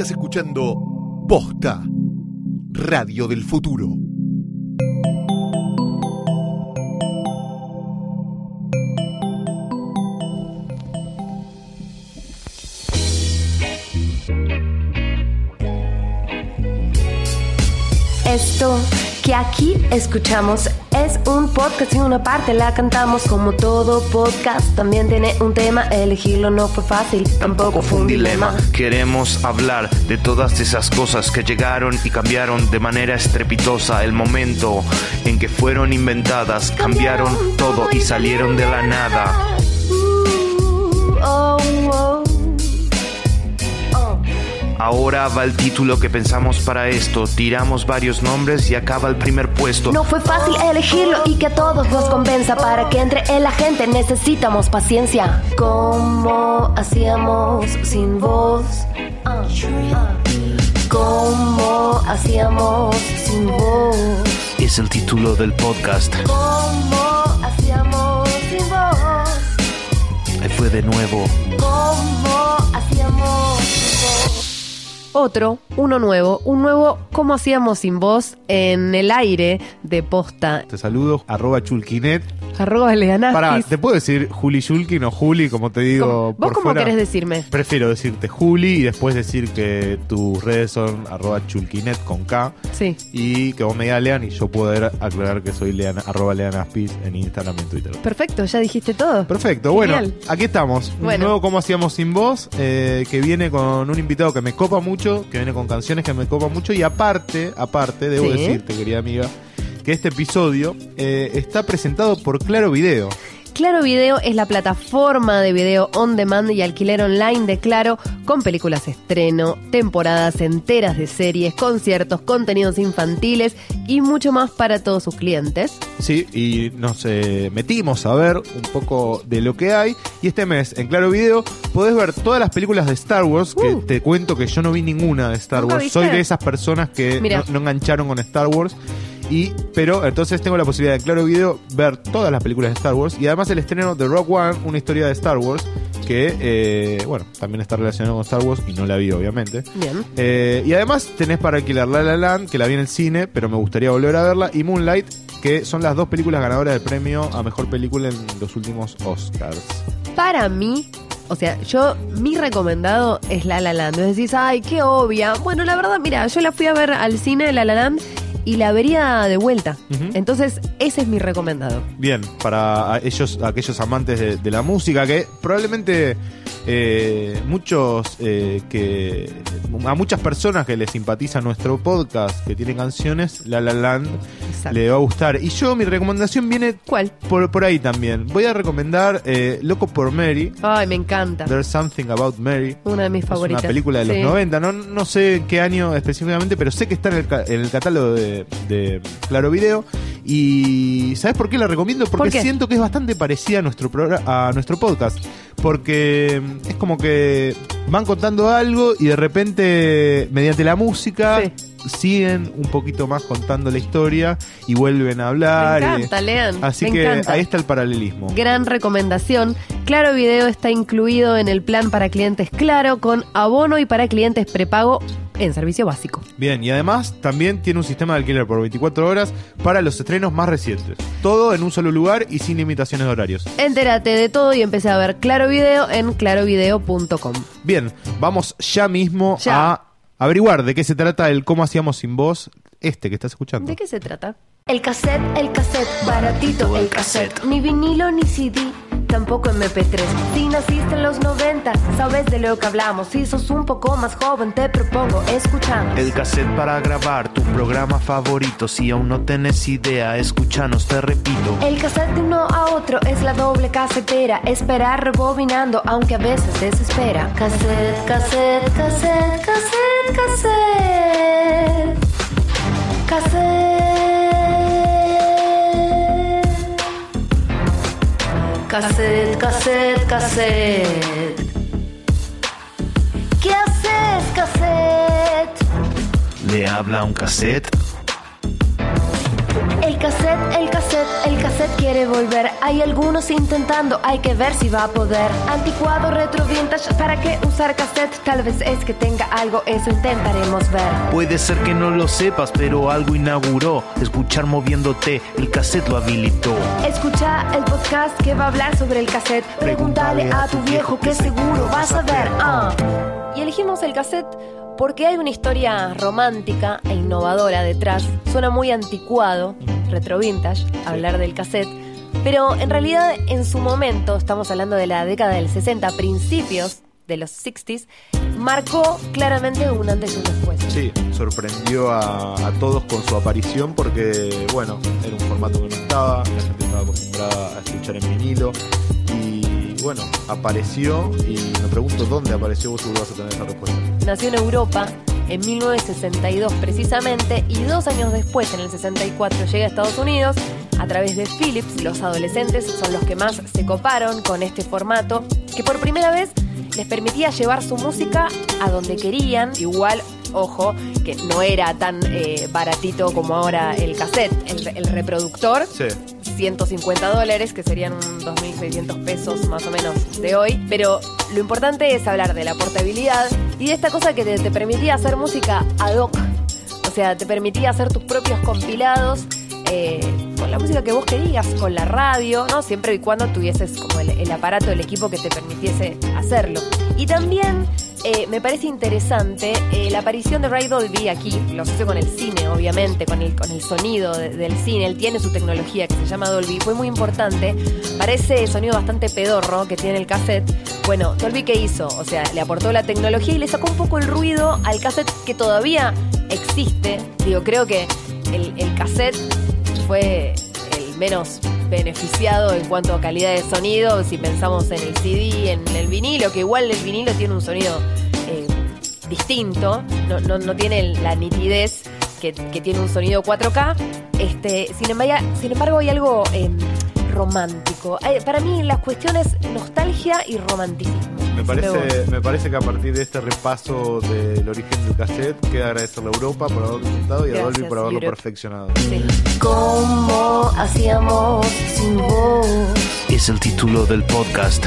Estás escuchando Posta, Radio del Futuro. Esto que aquí escuchamos es un podcast y una parte la cantamos como todo podcast. También tiene un tema, elegirlo no fue fácil, tampoco fue un dilema. Queremos hablar de todas esas cosas que llegaron y cambiaron de manera estrepitosa el momento en que fueron inventadas, cambiaron todo y salieron de la nada. Uh, oh, oh. Ahora va el título que pensamos para esto. Tiramos varios nombres y acaba el primer puesto. No fue fácil elegirlo y que a todos nos convenza para que entre en la gente necesitamos paciencia. ¿Cómo hacíamos sin voz? Ah, ah. ¿Cómo hacíamos sin voz? Es el título del podcast. ¿Cómo hacíamos sin voz? Ahí fue de nuevo. ¿Cómo hacíamos? Otro, uno nuevo, un nuevo ¿Cómo hacíamos sin voz? en el aire de posta. Te saludo, arroba chulquinet. Arroba Leanaspis. Pará, ¿te puedo decir Juli Chulkin o Juli, como te digo? ¿Cómo- ¿Vos por cómo fuera? querés decirme? Prefiero decirte Juli y después decir que tus redes son arroba chulquinet con K Sí. y que vos me digas Lean y yo poder aclarar que soy Lean, arroba leanaspis en Instagram y en Twitter. Perfecto, ya dijiste todo. Perfecto, Genial. bueno, aquí estamos. Un Bueno. nuevo Cómo Hacíamos Sin Voz, eh, que viene con un invitado que me copa mucho, que viene con canciones que me copa mucho, y aparte, aparte, debo Sí. decirte, querida amiga, que este episodio eh, está presentado por Claro Video. Claro Video es la plataforma de video on demand y alquiler online de Claro con películas estreno, temporadas enteras de series, conciertos, contenidos infantiles y mucho más para todos sus clientes. Sí, y nos eh, metimos a ver un poco de lo que hay. Y este mes, en Claro Video, podés ver todas las películas de Star Wars, que Uh. te cuento que yo no vi ninguna de Star ¿Nunca Wars. viste? Soy de esas personas que no engancharon con Star Wars. Y, pero entonces tengo la posibilidad de Claro Video ver todas las películas de Star Wars. Y además el estreno de Rock One, una historia de Star Wars, que, eh, bueno, también está relacionado con Star Wars y no la vi, obviamente. Bien. Eh, y además tenés para alquilar La La Land, que la vi en el cine, pero me gustaría volver a verla, y Moonlight, que son las dos películas ganadoras del premio a mejor película en los últimos Oscars. Para mí, o sea, yo, mi recomendado es La La Land. Vos decís, ay, qué obvia. Bueno, la verdad, mira, yo la fui a ver al cine La La Land y la vería de vuelta. Entonces, ese es mi recomendado. Bien, para ellos, aquellos amantes de, de la música, que probablemente eh, muchos eh, que a muchas personas que les simpatiza nuestro podcast, que tienen canciones, La La Land Exacto. le va a gustar. Y yo mi recomendación viene ¿Cuál? por, por ahí también. Voy a recomendar eh, Loco por Mary. Ay, me encanta. There's Something About Mary. Una de mis favoritas. Una película de los Sí. 90, no, no sé en qué año específicamente, pero sé que está en el, en el catálogo de, de Claro Video. Y ¿sabes por qué la recomiendo? Porque siento que es bastante parecida a nuestro, a nuestro podcast. Porque mm, es como que van contando algo y de repente, mediante la música, Sí. siguen un poquito más contando la historia y vuelven a Me hablar. y- encanta, Lean. Así me que encanta. ahí está el paralelismo. Gran recomendación. Claro Video está incluido en el plan para clientes Claro con abono y para clientes prepago en servicio básico. Bien, y además también tiene un sistema de alquiler por 24 horas para los estrenos más recientes. Todo en un solo lugar y sin limitaciones de horarios. Entérate de todo y empecé a ver Claro Video en clarovideo.com. Bien, vamos ya mismo Ya. a averiguar de qué se trata el cómo hacíamos sin voz este que estás escuchando. ¿De qué se trata? El cassette, el cassette, baratito el cassette. Ni vinilo ni CD, tampoco MP3. Si naciste en los 90, sabes de lo que hablamos. Si sos un poco más joven, te propongo escuchar. El cassette para grabar tu programa favorito. Si aún no tenés idea, escúchanos, te repito. El cassette de uno a otro es la doble casetera. Esperar rebobinando, aunque a veces desespera. Cassette, cassette, cassette, cassette, cassette. Cassette. Cassette, cassette, cassette. ¿Qué haces, cassette? Le habla un cassette. El cassette, el cassette, el cassette quiere volver. Hay algunos intentando, hay que ver si va a poder. Anticuado, retro, vintage, ¿para qué usar cassette? Tal vez es que tenga algo, eso intentaremos ver. Puede ser que no lo sepas, pero algo inauguró. Escuchar moviéndote, el cassette lo habilitó. Escucha el podcast que va a hablar sobre el cassette. Pregúntale a tu viejo que seguro vas a ver. Ah. Y elegimos el cassette porque hay una historia romántica e innovadora detrás. Suena muy anticuado, retro vintage, hablar del cassette. Pero en realidad en su momento, estamos hablando de la década del 60, principios de los 60s, marcó claramente un antes y un después. Sí, sorprendió a, a todos con su aparición porque, bueno, era un formato que no estaba, la gente estaba acostumbrada a escuchar en vinilo y, bueno, apareció y me pregunto dónde apareció, vos seguro vas a tener esa respuesta. Nació en Europa en 1962 precisamente y dos años después, en el 64, llega a Estados Unidos a través de Philips. Los adolescentes son los que más se coparon con este formato, que por primera vez les permitía llevar su música a donde querían. Igual, ojo, que no era tan eh, baratito como ahora el cassette, el, el reproductor. Sí, 150 dólares, que serían un 2.600 pesos más o menos de hoy. Pero lo importante es hablar de la portabilidad y de esta cosa que te, te permitía hacer música ad hoc. O sea, te permitía hacer tus propios compilados eh, con la música que vos querías, con la radio, ¿no? Siempre y cuando tuvieses como el, el aparato, el equipo que te permitiese hacerlo. Y también eh, me parece interesante eh, la aparición de Ray Dolby aquí, lo asocio con el cine, obviamente, con el, con el sonido de- del cine. Él tiene su tecnología que se llama Dolby, fue muy importante para ese sonido bastante pedorro que tiene el cassette. Bueno, Dolby, ¿qué hizo? O sea, le aportó la tecnología y le sacó un poco el ruido al cassette que todavía existe. Digo, creo que el cassette fue el menos beneficiado en cuanto a calidad de sonido, si pensamos en el CD, en el vinilo, que igual el vinilo tiene un sonido eh, distinto, no, no- no tiene la nitidez que, que tiene un sonido 4K. Este, sin, embargo, sin embargo, hay algo eh, romántico. Hay- para mí las cuestiones nostalgia y romanticismo. me parece, me parece que a partir de este repaso del origen del cassette queda agradecerle a Europa por haberlo presentado y a Dolby por haberlo Europe. perfeccionado. Sí. ¿Cómo Es el título del podcast.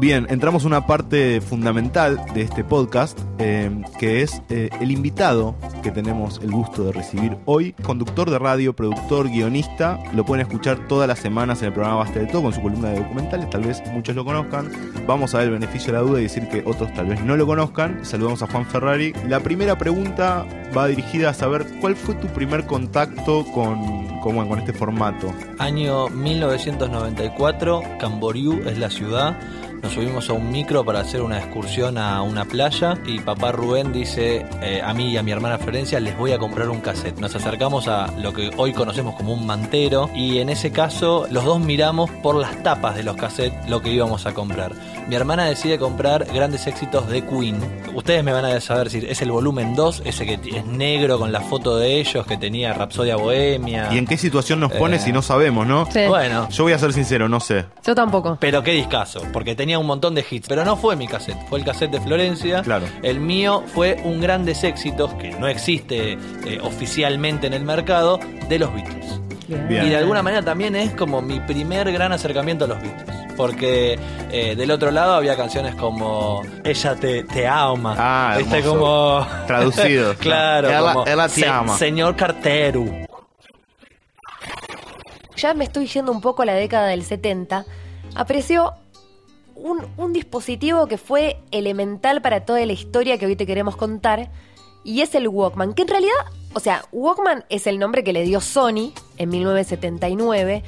Bien, entramos a una parte fundamental de este podcast, eh, que es eh, el invitado que tenemos el gusto de recibir hoy, conductor de radio, productor, guionista. Lo pueden escuchar todas las semanas en el programa Basta de Todo con su columna de documentales, tal vez muchos lo conozcan. Vamos a dar el beneficio de la duda y decir que otros tal vez no lo conozcan. Saludamos a Juan Ferrari. La primera pregunta va dirigida a saber cuál fue tu primer contacto con, con, con este formato. Año 1994, Camboriú es la ciudad. Nos subimos a un micro para hacer una excursión a una playa y papá Rubén dice eh, a mí y a mi hermana Florencia les voy a comprar un cassette. Nos acercamos a lo que hoy conocemos como un mantero y en ese caso los dos miramos por las tapas de los cassettes lo que íbamos a comprar. Mi hermana decide comprar grandes éxitos de Queen. Ustedes me van a saber si es el volumen 2, ese que es negro con la foto de ellos que tenía Rapsodia Bohemia. ¿Y en qué situación nos pone Eh. si no sabemos, no? Sí. Bueno, Yo voy a ser sincero, no sé. Yo tampoco. Pero qué discazo, porque tenía un montón de hits. Pero no fue mi cassette, fue el cassette de Florencia. Claro. El mío fue un grandes éxitos que no existe eh, oficialmente en el mercado de los Beatles. Bien. Y de alguna manera también es como mi primer gran acercamiento a los Beatles. Porque eh, del otro lado había canciones como Ella te, te ama. Ah, hermoso. como. Traducido. claro. Ella- como, ella te "Se- ama". Señor Carteru. ya me estoy yendo un poco a la década del 70, apreció un, un dispositivo que fue elemental para toda la historia que hoy te queremos contar, y es el Walkman, que en realidad, o sea, Walkman es el nombre que le dio Sony en 1979,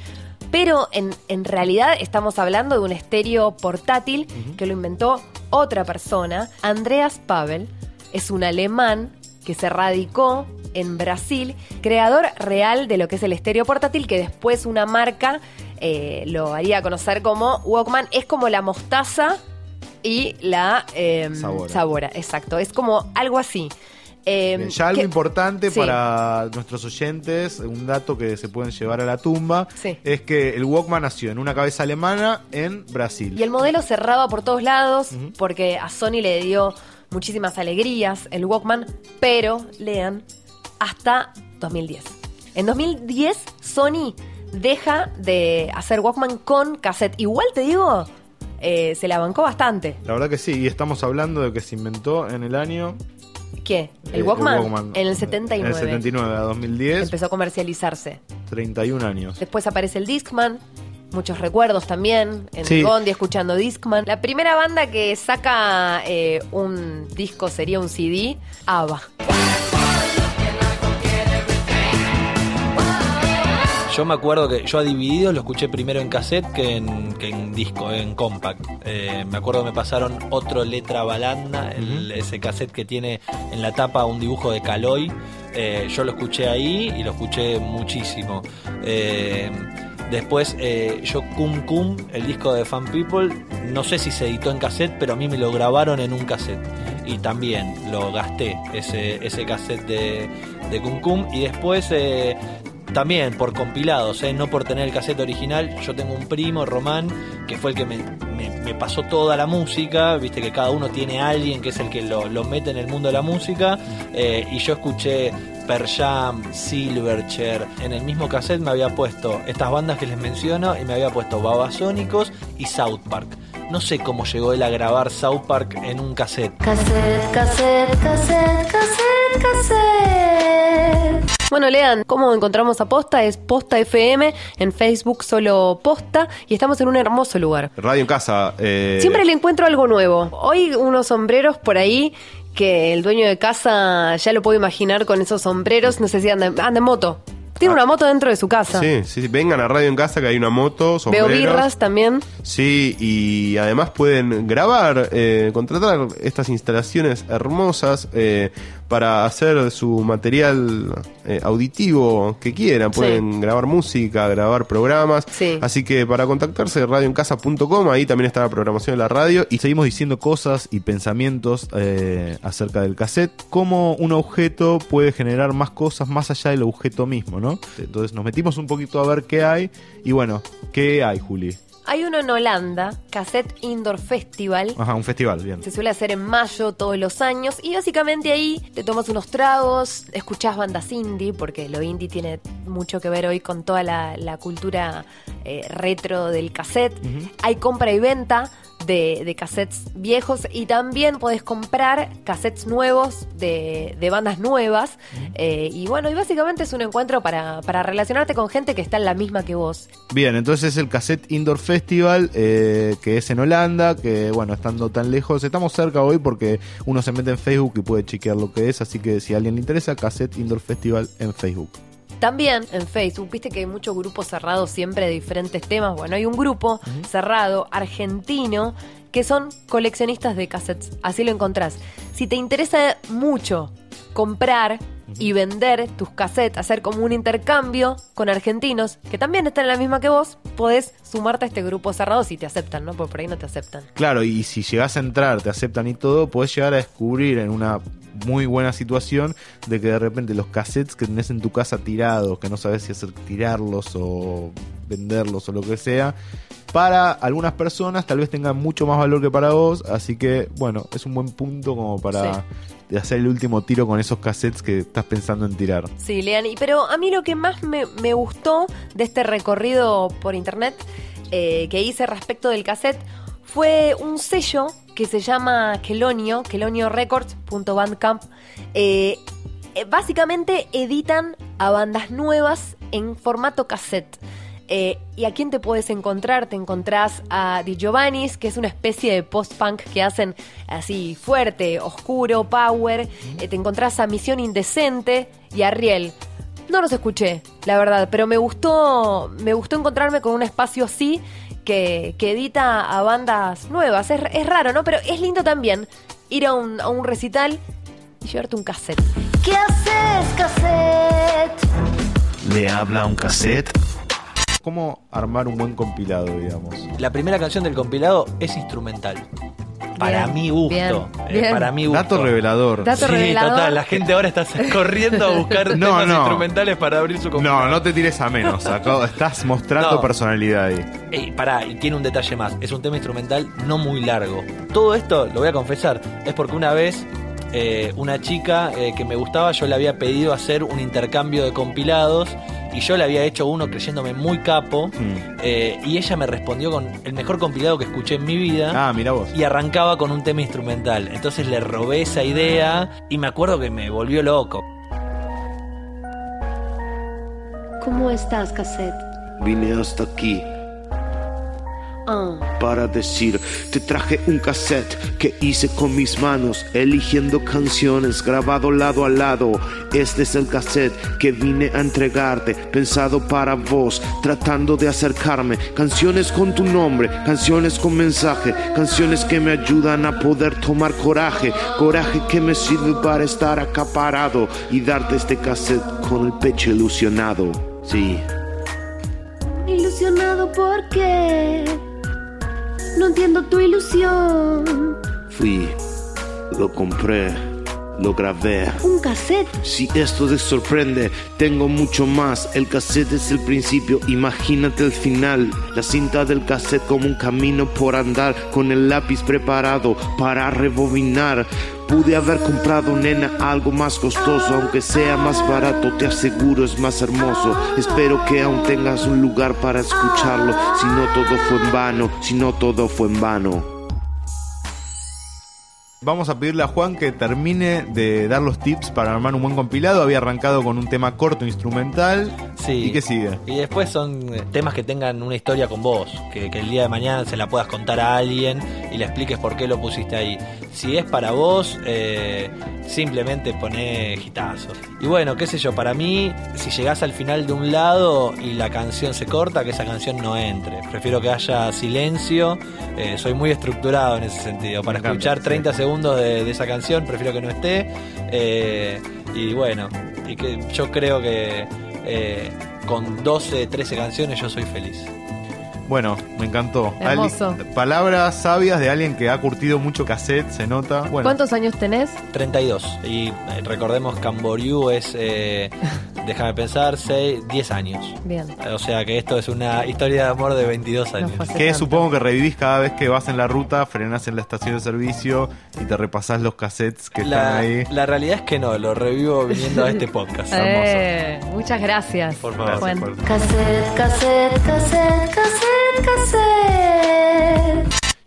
pero en, en realidad estamos hablando de un estéreo portátil que lo inventó otra persona, Andreas Pavel, es un alemán que se radicó en Brasil, creador real de lo que es el estéreo portátil, que después una marca eh, lo haría conocer como Walkman. Es como la mostaza y la eh, Sabora. exacto. Es como algo así. Eh, Bien, ya algo que- importante sí. para nuestros oyentes, un dato que se pueden llevar a la tumba, Sí. es que el Walkman nació en una cabeza alemana en Brasil. Y el modelo cerraba por todos lados porque a Sony le dio muchísimas alegrías el Walkman, pero lean hasta 2010. En 2010, Sony deja de hacer Walkman con cassette. Igual te digo, eh, se la bancó bastante. La verdad que sí, y estamos hablando de que se inventó en el año... ¿Qué? ¿El eh, Walkman? En el 79. En el 79 a 2010, Empezó a comercializarse. 31 años. Después aparece el Discman. Muchos recuerdos también en Sí. el Bondi escuchando Discman. La primera banda que saca eh, un disco sería un CD, ABBA. Yo me acuerdo que yo a Divididos lo escuché primero en cassette que en, que en disco, en compact. Eh, me acuerdo que me pasaron otro letra balanda, el- ese cassette que tiene en la tapa un dibujo de Caloy. Eh, yo lo escuché ahí y lo escuché muchísimo. Eh, después eh, yo Cum Cum, el disco de Fan People, no sé si se editó en cassette, pero a mí me lo grabaron en un cassette. Y también lo gasté, ese, ese cassette de, de Cum Cum. Y después... eh, también por compilados, ¿eh? no por tener el cassette original. Yo tengo un primo, Román, que fue el que me, pasó toda la música. Viste que cada uno tiene a alguien que es el que lo, lo mete en el mundo de la música. eh, y yo escuché Per Jam, Silverchair. En el mismo cassette me había puesto estas bandas que les menciono y me había puesto Babasónicos y South Park. No sé cómo llegó él a grabar South Park en un cassette. Cassette, cassette, cassette, cassette, cassette. Bueno, lean cómo encontramos a Posta. Es Posta FM. En Facebook solo Posta. Y estamos en un hermoso lugar. Radio en casa. eh, Siempre le encuentro algo nuevo. Hoy unos sombreros por ahí que el dueño de casa ya lo puedo imaginar con esos sombreros. No sé si anda, anda en moto. Tiene una moto dentro de su casa. Sí, sí, sí, vengan a Radio en Casa que hay una moto, Veo birras también. Sí, y además pueden grabar, eh, contratar estas instalaciones hermosas eh, para hacer su material eh, auditivo que quieran. Sí. Pueden grabar música, grabar programas. Sí. Así que para contactarse, radioencasa.com, ahí también está la programación de la radio. Y seguimos diciendo cosas y pensamientos eh, acerca del cassette, cómo un objeto puede generar más cosas más allá del objeto mismo, ¿no? Entonces nos metimos un poquito a ver qué hay y bueno, ¿qué hay, Juli? Hay uno en Holanda, Cassette Indoor Festival. Ajá, un festival, bien. Se suele hacer en mayo todos los años y básicamente ahí te tomas unos tragos, escuchás bandas indie, porque lo indie tiene mucho que ver hoy con toda la, la cultura eh, retro del cassette. Hay compra y venta de, de cassettes viejos y también podés comprar cassettes nuevos de, de bandas nuevas. Eh, y bueno, y básicamente es un encuentro para, para relacionarte con gente que está en la misma que vos. Bien, entonces es el Cassette Indoor Festival, eh, que es en Holanda, que bueno, estando tan lejos, estamos cerca hoy porque uno se mete en Facebook y puede chequear lo que es, así que si a alguien le interesa, Cassette Indoor Festival en Facebook. También en Facebook, viste que hay muchos grupos cerrados siempre de diferentes temas. Bueno, hay un grupo cerrado argentino que son coleccionistas de cassettes. Así lo encontrás. Si te interesa mucho comprar y vender tus cassettes, hacer como un intercambio con argentinos que también están en la misma que vos, podés sumarte a este grupo cerrado si te aceptan, ¿no? Porque por ahí no te aceptan. Claro, y si llegas a entrar, te aceptan y todo, puedes llegar a descubrir en una muy buena situación de que de repente los cassettes que tenés en tu casa tirados, que no sabes si hacer tirarlos o venderlos o lo que sea, para algunas personas tal vez tengan mucho más valor que para vos, así que bueno, es un buen punto como para Sí. De hacer el último tiro con esos cassettes que estás pensando en tirar. Sí, Lean. Pero a mí lo que más me, me gustó de este recorrido por internet eh, que hice respecto del cassette fue un sello que se llama Kelonio, keloniorecords.bandcamp. Eh, eh, básicamente editan a bandas nuevas en formato cassette. Eh, ¿Y a quién te puedes encontrar? Te encontrás a Di Giovannis, que es una especie de post-punk que hacen así fuerte, oscuro, power. Eh, te encontrás a Misión Indecente y a Riel. No los escuché, la verdad, pero me gustó, me gustó encontrarme con un espacio así que, que edita a bandas nuevas. Es, es raro, ¿no? Pero es lindo también ir a un, a un recital y llevarte un cassette. ¿Qué haces, cassette? Le habla un cassette. ¿Cómo armar un buen compilado, digamos? La primera canción del compilado es instrumental. Para Bien, mi gusto. bien, eh, bien. para mi gusto. Dato revelador. Dato sí, revelador. total. La gente ahora está corriendo a buscar No, temas no. instrumentales para abrir su compilado. No, no te tires a menos. acá estás mostrando No. personalidad ahí. Ey, pará, y tiene un detalle más. Es un tema instrumental no muy largo. Todo esto, lo voy a confesar, es porque una vez eh, una chica eh, que me gustaba, yo le había pedido hacer un intercambio de compilados y yo le había hecho uno creyéndome muy capo Mm. eh, y ella me respondió con el mejor compilado que escuché en mi vida. Ah, mira vos. Y arrancaba con un tema instrumental. Entonces le robé esa idea y me acuerdo que me volvió loco. ¿Cómo estás, cassette? Vine hasta aquí para decir, te traje un cassette que hice con mis manos, eligiendo canciones grabado lado a lado. Este es el cassette que vine a entregarte, pensado para vos, tratando de acercarme. Canciones con tu nombre, canciones con mensaje, canciones que me ayudan a poder tomar coraje, coraje que me sirve para estar acaparado y darte este cassette con el pecho ilusionado. Sí. ilusionado porque no entiendo tu ilusión. Fui, lo compré, lo grabé. Un cassette. Si esto te sorprende, tengo mucho más. El cassette es el principio, imagínate el final. La cinta del cassette como un camino por andar, con el lápiz preparado para rebobinar. Pude haber comprado, nena, algo más costoso, aunque sea más barato, te aseguro es más hermoso. Espero que aún tengas un lugar para escucharlo, si no todo fue en vano, si no todo fue en vano. Vamos a pedirle a Juan que termine de dar los tips para armar un buen compilado. Había arrancado con un tema corto instrumental. Sí. ¿Y qué sigue? Y después son eh, temas que tengan una historia con vos, que, que el día de mañana se la puedas contar a alguien y le expliques por qué lo pusiste ahí. Si es para vos, eh, simplemente poné gitazos. Y bueno, qué sé yo, para mí, si llegás al final de un lado y la canción se corta, que esa canción no entre. Prefiero que haya silencio. eh, soy muy estructurado en ese sentido. Para escuchar sí. 30 segundos de, de esa canción, prefiero que no esté. Eh, y bueno, y que yo creo que eh, con 12, 13 canciones yo soy feliz. Bueno, me encantó. Hermoso. Ali- palabras sabias de alguien que ha curtido mucho cassette, se nota. Bueno, ¿Cuántos años tenés? 32. Y eh, recordemos Camboriú es, eh, déjame pensar, 6, 10 años. Bien. O sea que esto es una historia de amor de 22 años. hace Que tanto. supongo que revivís cada vez que vas en la ruta, frenás en la estación de servicio y te repasás los cassettes que están La, ahí. la realidad es que no, lo revivo viniendo a este podcast. Eh, muchas gracias. Por favor. Juan. Gracias por- Cassette, cassette, cassette, cassette,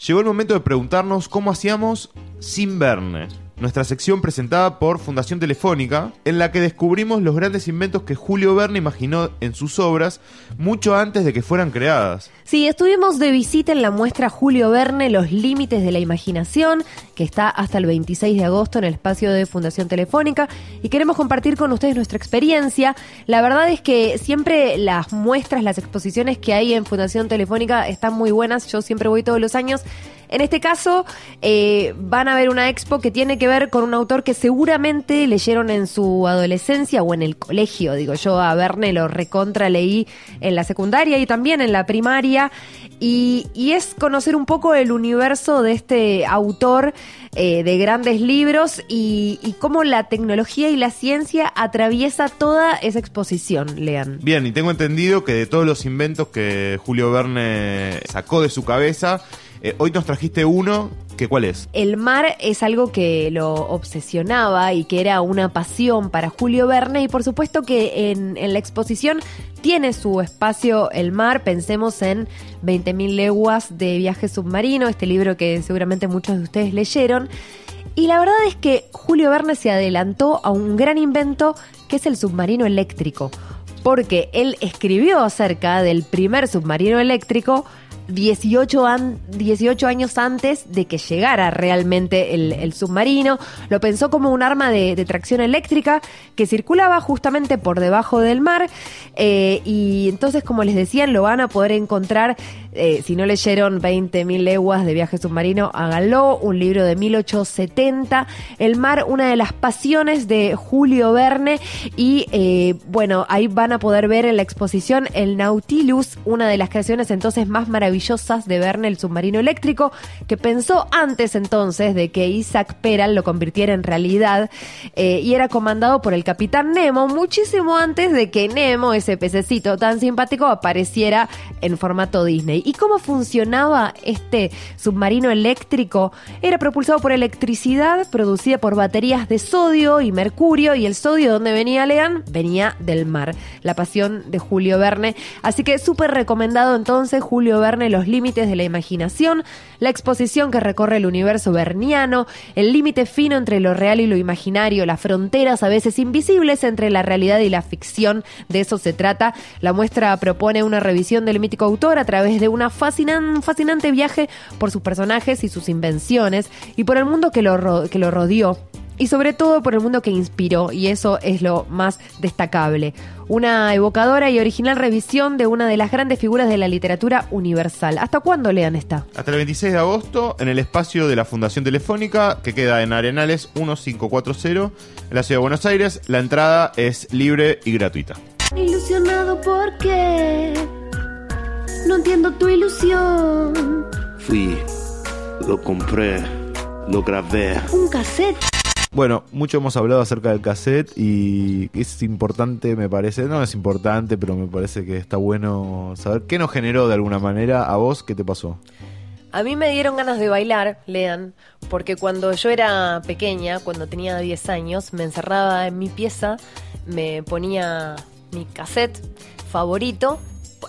Llegó el momento de preguntarnos cómo hacíamos sin Verne. Nuestra sección presentada por Fundación Telefónica, en la que descubrimos los grandes inventos que Julio Verne imaginó en sus obras mucho antes de que fueran creadas. Sí, estuvimos de visita en la muestra Julio Verne, Los Límites de la Imaginación, que está hasta el 26 de agosto en el espacio de Fundación Telefónica, y queremos compartir con ustedes nuestra experiencia. La verdad es que siempre las muestras, las exposiciones que hay en Fundación Telefónica están muy buenas, yo siempre voy todos los años. En este caso, eh, van a ver una expo que tiene que ver con un autor que seguramente leyeron en su adolescencia o en el colegio. Digo, yo a Verne lo recontra leí en la secundaria y también en la primaria. Y, es conocer un poco el universo de este autor eh, de grandes libros y, y cómo la tecnología y la ciencia atraviesa toda esa exposición, lean. Bien, y tengo entendido que de todos los inventos que Julio Verne sacó de su cabeza, eh, hoy nos trajiste uno, que ¿cuál es? El mar es algo que lo obsesionaba y que era una pasión para Julio Verne y por supuesto que en, en la exposición tiene su espacio el mar, pensemos en 20.000 leguas de viaje submarino, este libro que seguramente muchos de ustedes leyeron. Y la verdad es que Julio Verne se adelantó a un gran invento que es el submarino eléctrico, porque él escribió acerca del primer submarino eléctrico 18, an- 18 años antes de que llegara realmente el, submarino. Lo pensó como un arma de, de tracción eléctrica que circulaba justamente por debajo del mar. eh, y entonces, como les decían, lo van a poder encontrar. Eh, si no leyeron 20.000 leguas de viaje submarino, háganlo. Un libro de 1870. El mar, una de las pasiones de Julio Verne. Y eh, bueno, ahí van a poder ver en la exposición el Nautilus, una de las creaciones entonces más maravillosas de Verne, el submarino eléctrico, que pensó antes entonces de que Isaac Peral lo convirtiera en realidad eh, y era comandado por el capitán Nemo muchísimo antes de que Nemo, ese pececito tan simpático, apareciera en formato Disney. ¿Y cómo funcionaba este submarino eléctrico? Era propulsado por electricidad producida por baterías de sodio y mercurio y el sodio, ¿dónde venía Lean? Venía del mar. La pasión de Julio Verne. Así que súper recomendado entonces Julio Verne, Los límites de la imaginación, la exposición que recorre el universo verniano, el límite fino entre lo real y lo imaginario, las fronteras a veces invisibles entre la realidad y la ficción. De eso se trata. La muestra propone una revisión del mítico autor a través de fascinan- fascinante viaje por sus personajes y sus invenciones y por el mundo que lo, que lo rodeó y sobre todo por el mundo que inspiró, y eso es lo más destacable. Una evocadora y original revisión de una de las grandes figuras de la literatura universal. ¿Hasta cuándo lean esta? Hasta el 26 de agosto en el espacio de la Fundación Telefónica que queda en Arenales 1540 en la ciudad de Buenos Aires. La entrada es libre y gratuita. Ilusionado porque no entiendo tu ilusión. Fui, lo compré, lo grabé. Un cassette. Bueno, mucho hemos hablado acerca del cassette y es importante, me parece, no es importante, pero me parece que está bueno saber qué nos generó de alguna manera a vos, qué te pasó. A mí me dieron ganas de bailar, lean, porque cuando yo era pequeña, cuando tenía 10 años, me encerraba en mi pieza, me ponía mi cassette favorito,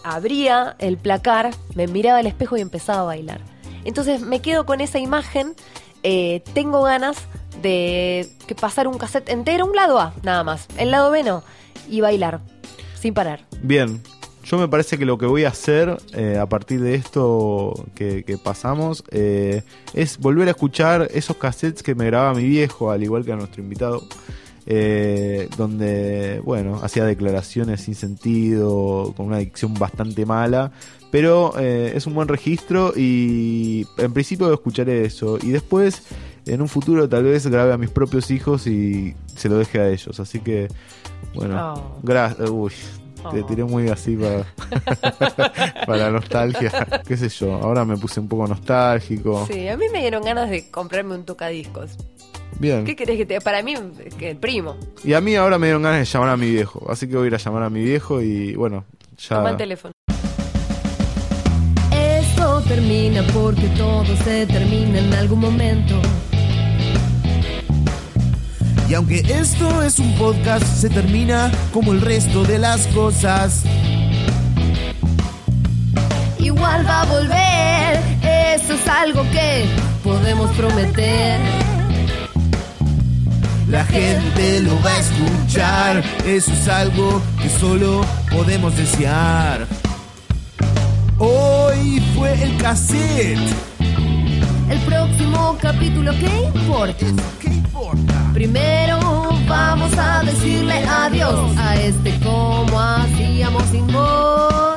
abría el placar, me miraba al espejo y empezaba a bailar. Entonces me quedo con esa imagen, eh, tengo ganas de que pasar un cassette entero, un lado A, nada más, el lado B no, y bailar, sin parar. Bien, yo me parece que lo que voy a hacer eh, a partir de esto que, pasamos eh, es volver a escuchar esos cassettes que me grababa mi viejo, al igual que a nuestro invitado. Eh, donde, bueno, hacía declaraciones sin sentido, con una dicción bastante mala, pero eh, es un buen registro y en principio escucharé eso. Y después, en un futuro, tal vez grabe a mis propios hijos y se lo deje a ellos. Así que, bueno, Oh. gracias. Uy, te Oh. tiré muy así para, para la nostalgia. ¿Qué sé yo? Ahora me puse un poco nostálgico. Sí, a mí me dieron ganas de comprarme un tocadiscos. Bien. ¿Qué querés que te.? Para mí, que el primo. Y a mí ahora me dieron ganas de llamar a mi viejo. Así que voy a ir a llamar a mi viejo y bueno, ya. Toma el teléfono. Esto termina porque todo se termina en algún momento. Y aunque esto es un podcast, se termina como el resto de las cosas. Igual va a volver, eso es algo que podemos prometer. La gente lo va a escuchar, eso es algo que solo podemos desear. Hoy fue el cassette. El próximo capítulo, ¿qué importa? ¿Qué importa? Primero vamos a decirle adiós a este como hacíamos sin voz.